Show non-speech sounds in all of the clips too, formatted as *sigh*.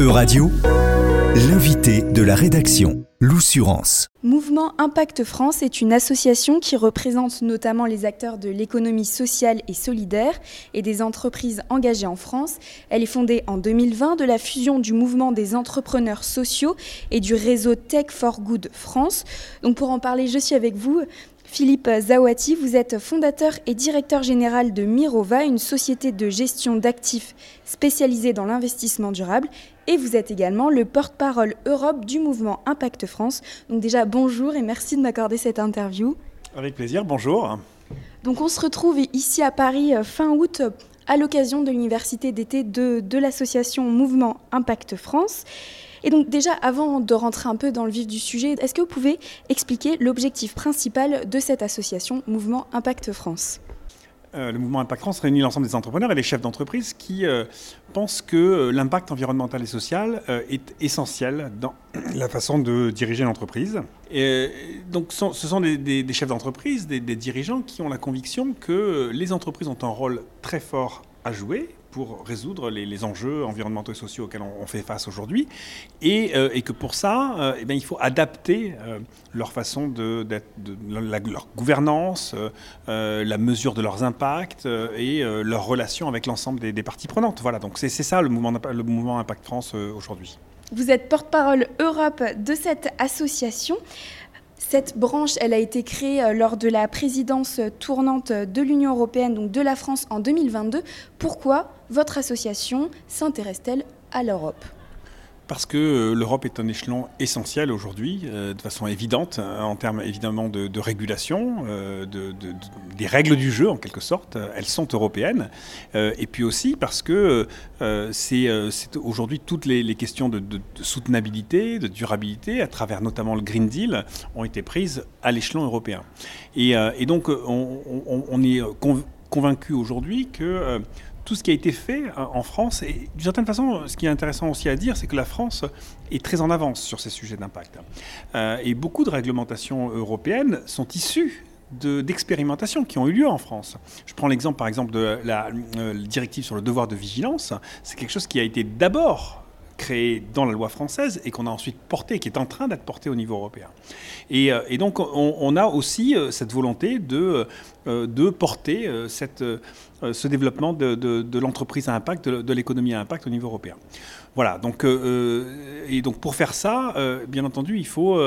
E-Radio, l'invité de la rédaction, l'Oussurance. Mouvement Impact France est une association qui représente notamment les acteurs de l'économie sociale et solidaire et des entreprises engagées en France. Elle est fondée en 2020 de la fusion du mouvement des entrepreneurs sociaux et du réseau Tech for Good France. Donc pour en parler, je suis avec vous, Philippe Zawati, vous êtes fondateur et directeur général de Mirova, une société de gestion d'actifs spécialisée dans l'investissement durable. Et vous êtes également le porte-parole Europe du mouvement Impact France. Donc déjà, bonjour et merci de m'accorder cette interview. Avec plaisir, bonjour. Donc on se retrouve ici à Paris euh, fin août à l'occasion de l'université d'été de, de l'association Mouvement Impact France. Et donc déjà, avant de rentrer un peu dans le vif du sujet, est-ce que vous pouvez expliquer l'objectif principal de cette association Mouvement Impact France? euh, le mouvement Impact France réunit l'ensemble des entrepreneurs et les chefs d'entreprise qui euh, pensent que euh, l'impact environnemental et social est essentiel dans *clears throat* la façon de diriger l'entreprise. Donc ce sont des, chefs d'entreprise, des, dirigeants qui ont la conviction que les entreprises ont un rôle très fort à jouer pour résoudre les, enjeux environnementaux et sociaux auxquels on, fait face aujourd'hui, et, euh, que pour ça, euh, eh bien, il faut adapter euh, leur façon de, leur gouvernance, la mesure de leurs impacts et leur relation avec l'ensemble des, parties prenantes. Voilà, donc c'est ça le mouvement, Impact France aujourd'hui. Vous êtes porte-parole Europe de cette association. Cette branche, elle a été créée euh, lors de la présidence tournante de l'Union européenne, donc de la France en 2022. Pourquoi votre association s'intéresse-t-elle à l'Europe? Parce que euh, l'Europe est un échelon essentiel aujourd'hui, euh, de façon évidente, hein, en termes évidemment de, régulation, euh, de, des règles du jeu en quelque sorte, elles sont européennes. et puis aussi parce que c'est aujourd'hui toutes les, questions de, soutenabilité, de durabilité, à travers notamment le Green Deal, ont été prises à l'échelon européen. Et, donc on, on est convaincu aujourd'hui que tout ce qui a été fait euh, en France. Et d'une certaine façon, ce qui est intéressant aussi à dire, c'est que la France est très en avance sur ces sujets d'impact. Euh, et beaucoup de réglementations européennes sont issues d'expérimentations qui ont eu lieu en France. Je prends l'exemple par exemple de la euh, directive sur le devoir de vigilance. C'est quelque chose qui a été d'abord créé dans la loi française et qu'on a ensuite porté, qui est en train d'être porté au niveau européen. Et, donc on, a aussi cette volonté de, de porter cette euh, ce développement de, l'entreprise à impact, de, l'économie à impact au niveau européen. Voilà, donc, euh, euh, et donc pour faire ça, bien entendu, il faut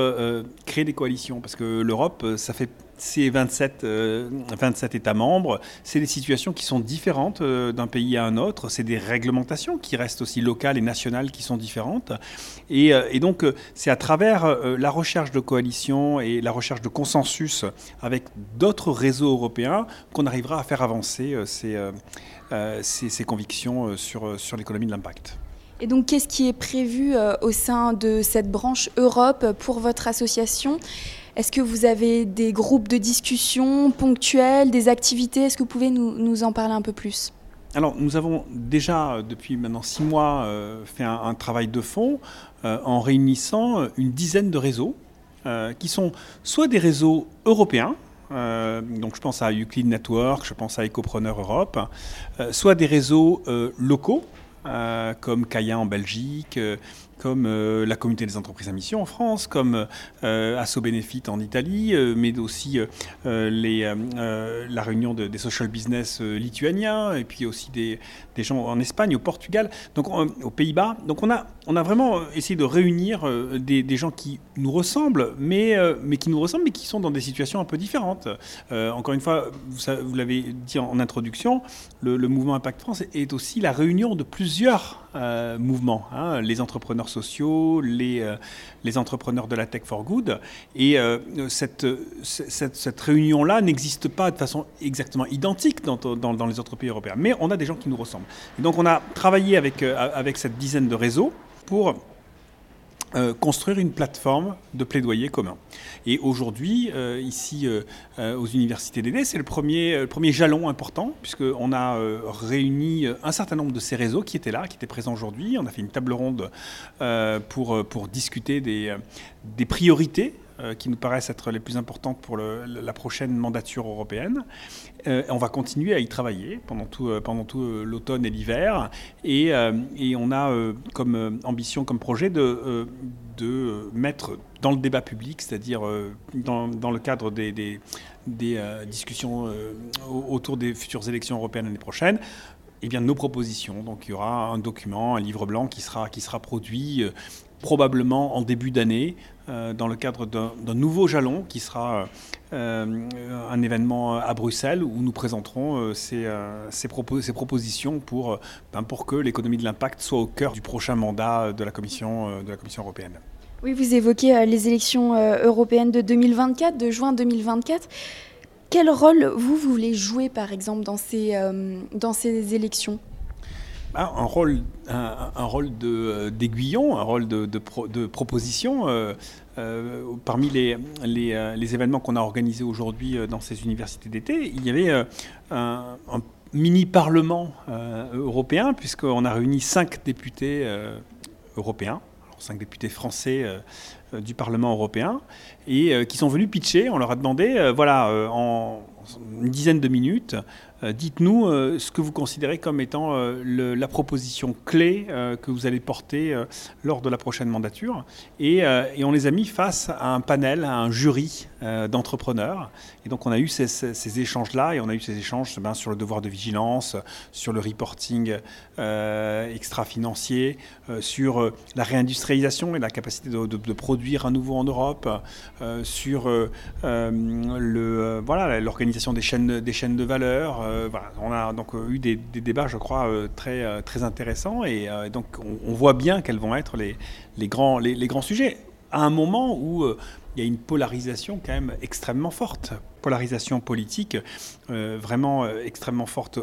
créer des coalitions, parce que l'Europe, ça fait c'est 27, 27 États membres, c'est des situations qui sont différentes d'un pays à un autre, c'est des réglementations qui restent aussi locales et nationales qui sont différentes. Et, et donc c'est à travers la recherche de coalitions et la recherche de consensus avec d'autres réseaux européens qu'on arrivera à faire avancer ces euh, euh, ses, convictions euh, sur, sur l'économie de l'impact. Et donc, qu'est-ce qui est prévu au sein de cette branche Europe pour votre association? Est-ce que vous avez des groupes de discussion ponctuels, des activités? Est-ce que vous pouvez nous, nous, en parler un peu plus? Alors, nous avons déjà, depuis maintenant six mois, fait un, travail de fond en réunissant une dizaine de réseaux qui sont soit des réseaux européens, euh, donc je pense à Euclid Network, je pense à Ecopreneur Europe, euh, soit des réseaux euh, comme Kaya en Belgique, comme euh, la communauté des entreprises à mission en France, comme euh, Asso Benefit en Italie, euh, mais aussi la réunion des social business lituaniens, et puis aussi des, gens en Espagne, au Portugal, donc aux Pays-Bas. Donc on a, on a vraiment essayé de réunir des, gens qui nous ressemblent, mais, mais qui nous ressemblent, mais qui sont dans des situations un peu différentes. encore une fois, vous, vous l'avez dit en, introduction, le, mouvement Impact France est aussi la réunion de plusieurs mouvements. Hein, les entrepreneurs sociaux, les, euh, les entrepreneurs de la tech for good. Et euh, cette, réunion-là n'existe pas de façon exactement identique dans, les autres pays européens. Mais on a des gens qui nous ressemblent. Et donc on a travaillé euh, avec cette dizaine de réseaux pour euh, construire une plateforme de plaidoyer commun. Et aujourd'hui, euh, ici euh, aux universités d'ED, c'est le premier, premier jalon important, puisqu'on a réuni un certain nombre de ces réseaux qui étaient là, qui étaient présents aujourd'hui. On a fait une table ronde pour, pour discuter des, des priorités qui nous paraissent être les plus importantes pour la prochaine mandature européenne. on va continuer à y travailler pendant tout, tout l'automne et l'hiver. Et, on a comme ambition, comme projet de, mettre dans le débat public, c'est-à-dire dans, le cadre des, discussions autour des futures élections européennes l'année prochaine, eh bien, nos propositions. Donc il y aura un document, un livre blanc qui sera, produit euh, probablement en début d'année euh, dans le cadre d'un nouveau jalon qui sera euh, un événement à Bruxelles où nous présenterons ces, propositions pour, ben, pour que l'économie de l'impact soit au cœur du prochain mandat de la Commission, de la Commission européenne. Oui, vous évoquez les élections européennes de 2024, de juin 2024. Quel rôle vous, voulez jouer, par exemple, dans ces, euh, dans ces élections? Un rôle, un, rôle euh, d'aiguillon, un rôle de, de, proposition. Euh, parmi les, les, événements qu'on a organisés aujourd'hui dans ces universités d'été, il y avait un, mini-parlement européen, puisqu'on a réuni cinq députés européens cinq députés français euh, euh, du Parlement européen, et euh, qui sont venus pitcher. On leur a demandé, voilà, en une dizaine de minutes, dites-nous ce que vous considérez comme étant la proposition clé que vous allez porter lors de la prochaine mandature. Et, on les a mis face à un panel, à un jury d'entrepreneurs. Et donc on a eu ces, échanges-là, et on a eu ces échanges ben, sur le devoir de vigilance, sur le reporting extra-financier, sur la réindustrialisation et la capacité de, produire à nouveau en Europe, euh, sur euh, euh, le voilà l'organisation des chaînes des chaînes de valeur. Voilà. On a donc eu des, débats, je crois, très très intéressants et donc on, voit bien quels vont être les, les grands les, grands sujets à un moment où il y a une polarisation quand même extrêmement forte, polarisation politique vraiment extrêmement forte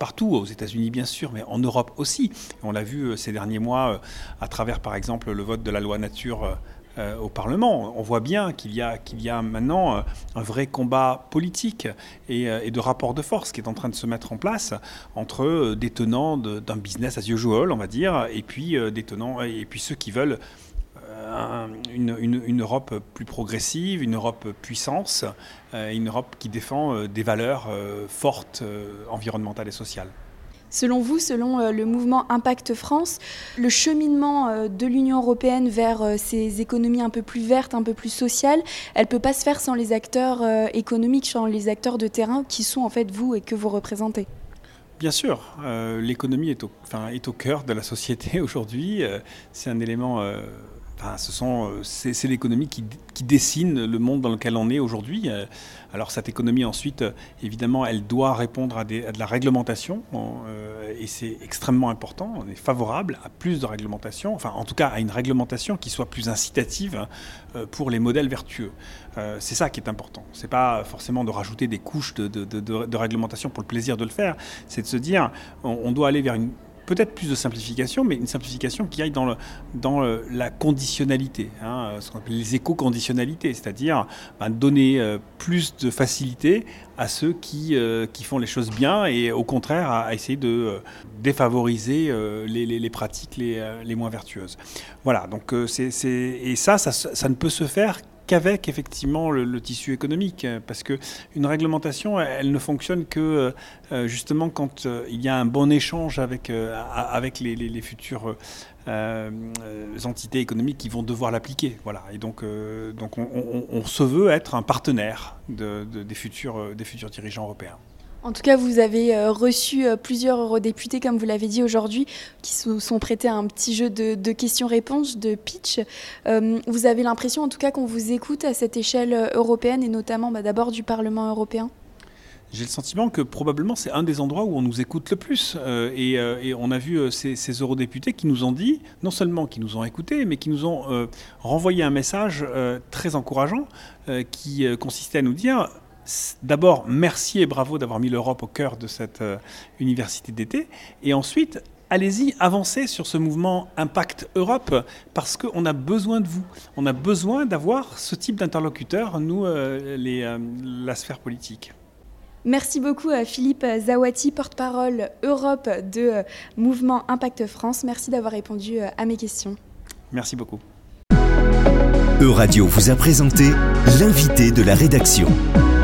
partout, aux États-Unis bien sûr, mais en Europe aussi. On l'a vu euh, ces derniers mois euh, à travers par exemple le vote de la loi nature euh, au Parlement. On voit bien qu'il y, y a maintenant un vrai combat politique et, de rapport de force qui est en train de se mettre en place entre des tenants d'un business as usual, on va dire, et puis, des tenants, et puis ceux qui veulent une, Europe plus progressive, une Europe puissance, euh, une Europe qui défend euh, des valeurs euh, fortes environnementales et sociales. Selon vous, selon le mouvement Impact France, le cheminement de l'Union européenne vers ces économies un peu plus vertes, un peu plus sociales, elle ne peut pas se faire sans les acteurs économiques, sans les acteurs de terrain qui sont en fait vous et que vous représentez Bien sûr, l'économie est, est, au cœur de la société *laughs* aujourd'hui. c'est un élément ce sont, euh, c'est, l'économie qui, dessine le monde dans lequel on est aujourd'hui. Euh, alors cette économie ensuite, euh, évidemment, elle doit répondre à, de la réglementation et c'est extrêmement important. On est favorable à plus de réglementation, enfin en tout cas à une réglementation qui soit plus incitative pour les modèles vertueux. c'est ça qui est important. C'est pas forcément de rajouter des couches de, réglementation pour le plaisir de le faire. C'est de se dire, on doit aller vers une peut-être plus de simplification, mais une simplification qui aille dans, la conditionnalité, hein, ce qu'on appelle les éco-conditionnalités, c'est-à-dire ben, donner euh, plus de facilité à ceux qui, euh, qui font les choses bien et au contraire à, essayer de euh, défavoriser les, pratiques les, les, moins vertueuses. Voilà, donc c'est, et ça, ça, ça ne peut se faire qu'avec effectivement le, tissu économique, parce que une réglementation, elle, ne fonctionne que euh, euh, justement quand euh, il y a un bon échange avec avec les, les, futures entités économiques qui vont devoir l'appliquer. Voilà. Et donc, donc on, se veut être un partenaire des, futurs, des futurs dirigeants européens. En tout cas, vous avez euh, reçu euh, plusieurs eurodéputés, comme vous l'avez dit aujourd'hui, qui se sont prêtés à un petit jeu de, questions-réponses, de pitch. Euh, vous avez l'impression, en tout cas, qu'on vous écoute à cette échelle européenne et notamment bah, d'abord du Parlement européen? J'ai le sentiment que probablement c'est un des endroits où on nous écoute le plus. et, on a vu ces, ces, eurodéputés qui nous ont dit, non seulement qui nous ont écoutés, mais qui nous ont renvoyé un message très encourageant qui consistait à nous dire d'abord, merci et bravo d'avoir mis l'Europe au cœur de cette euh, université d'été. Et ensuite, allez-y, avancez sur ce mouvement Impact Europe, parce qu'on a besoin de vous. On a besoin d'avoir ce type d'interlocuteur, nous, euh, les, euh, la sphère politique. Merci beaucoup à Philippe Zawati, porte-parole Europe de Mouvement Impact France. Merci d'avoir répondu à mes questions. Merci beaucoup. Euradio vous a présenté l'invité de la rédaction.